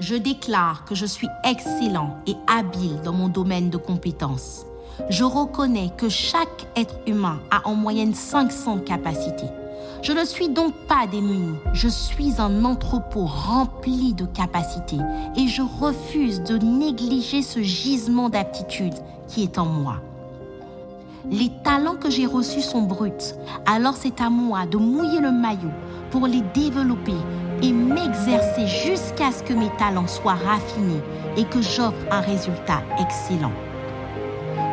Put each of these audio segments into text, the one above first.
Je déclare que je suis excellent et habile dans mon domaine de compétences. Je reconnais que chaque être humain a en moyenne 500 capacités. Je ne suis donc pas démuni, je suis un entrepôt rempli de capacités et je refuse de négliger ce gisement d'aptitude qui est en moi. Les talents que j'ai reçus sont bruts, alors c'est à moi de mouiller le maillot pour les développer m'exercer jusqu'à ce que mes talents soient raffinés et que j'offre un résultat excellent.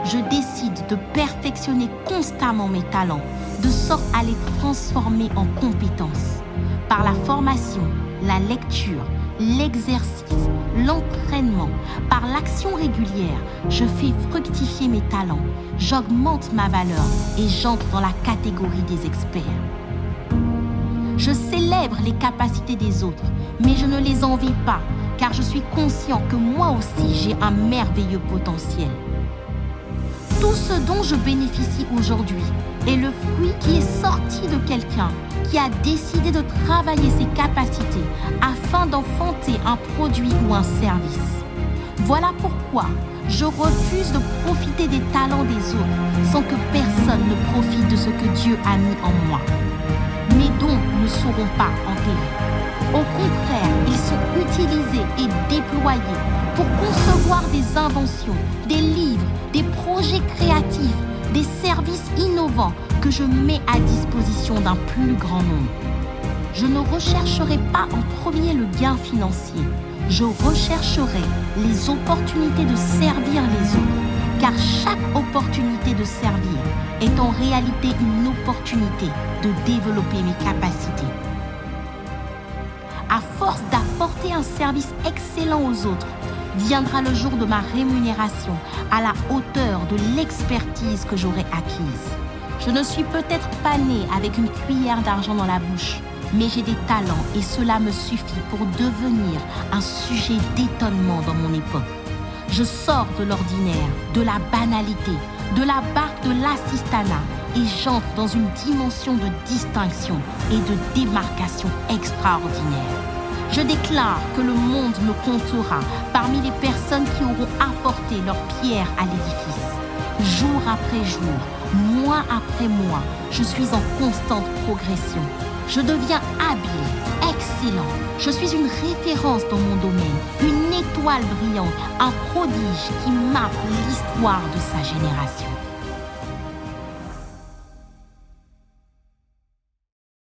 Je décide de perfectionner constamment mes talents, de sorte à les transformer en compétences. Par la formation, la lecture, l'exercice, l'entraînement, par l'action régulière, je fais fructifier mes talents, j'augmente ma valeur et j'entre dans la catégorie des experts. Je célèbre les capacités des autres, mais je ne les envie pas, car je suis conscient que moi aussi j'ai un merveilleux potentiel. Tout ce dont je bénéficie aujourd'hui est le fruit qui est sorti de quelqu'un qui a décidé de travailler ses capacités afin d'enfanter un produit ou un service. Voilà pourquoi je refuse de profiter des talents des autres sans que personne ne profite de ce que Dieu a mis en moi. Mes dons ne seront pas enterrés. Au contraire, ils sont utilisés et déployés pour concevoir des inventions, des livres, des projets créatifs, des services innovants que je mets à disposition d'un plus grand nombre. Je ne rechercherai pas en premier le gain financier. Je rechercherai les opportunités de servir les autres, car chaque opportunité de servir est en réalité une opportunité de développer mes capacités. À force d'apporter un service excellent aux autres, viendra le jour de ma rémunération à la hauteur de l'expertise que j'aurai acquise. Je ne suis peut-être pas née avec une cuillère d'argent dans la bouche, mais j'ai des talents et cela me suffit pour devenir un sujet d'étonnement dans mon époque. Je sors de l'ordinaire, de la banalité, de la barque de l'assistanat et j'entre dans une dimension de distinction et de démarcation extraordinaire. Je déclare que le monde me comptera parmi les personnes qui auront apporté leur pierre à l'édifice. Jour après jour, mois après mois, je suis en constante progression. Je deviens habile, excellent. Je suis une référence dans mon domaine, une étoile brillante, un prodige qui marque l'histoire de sa génération.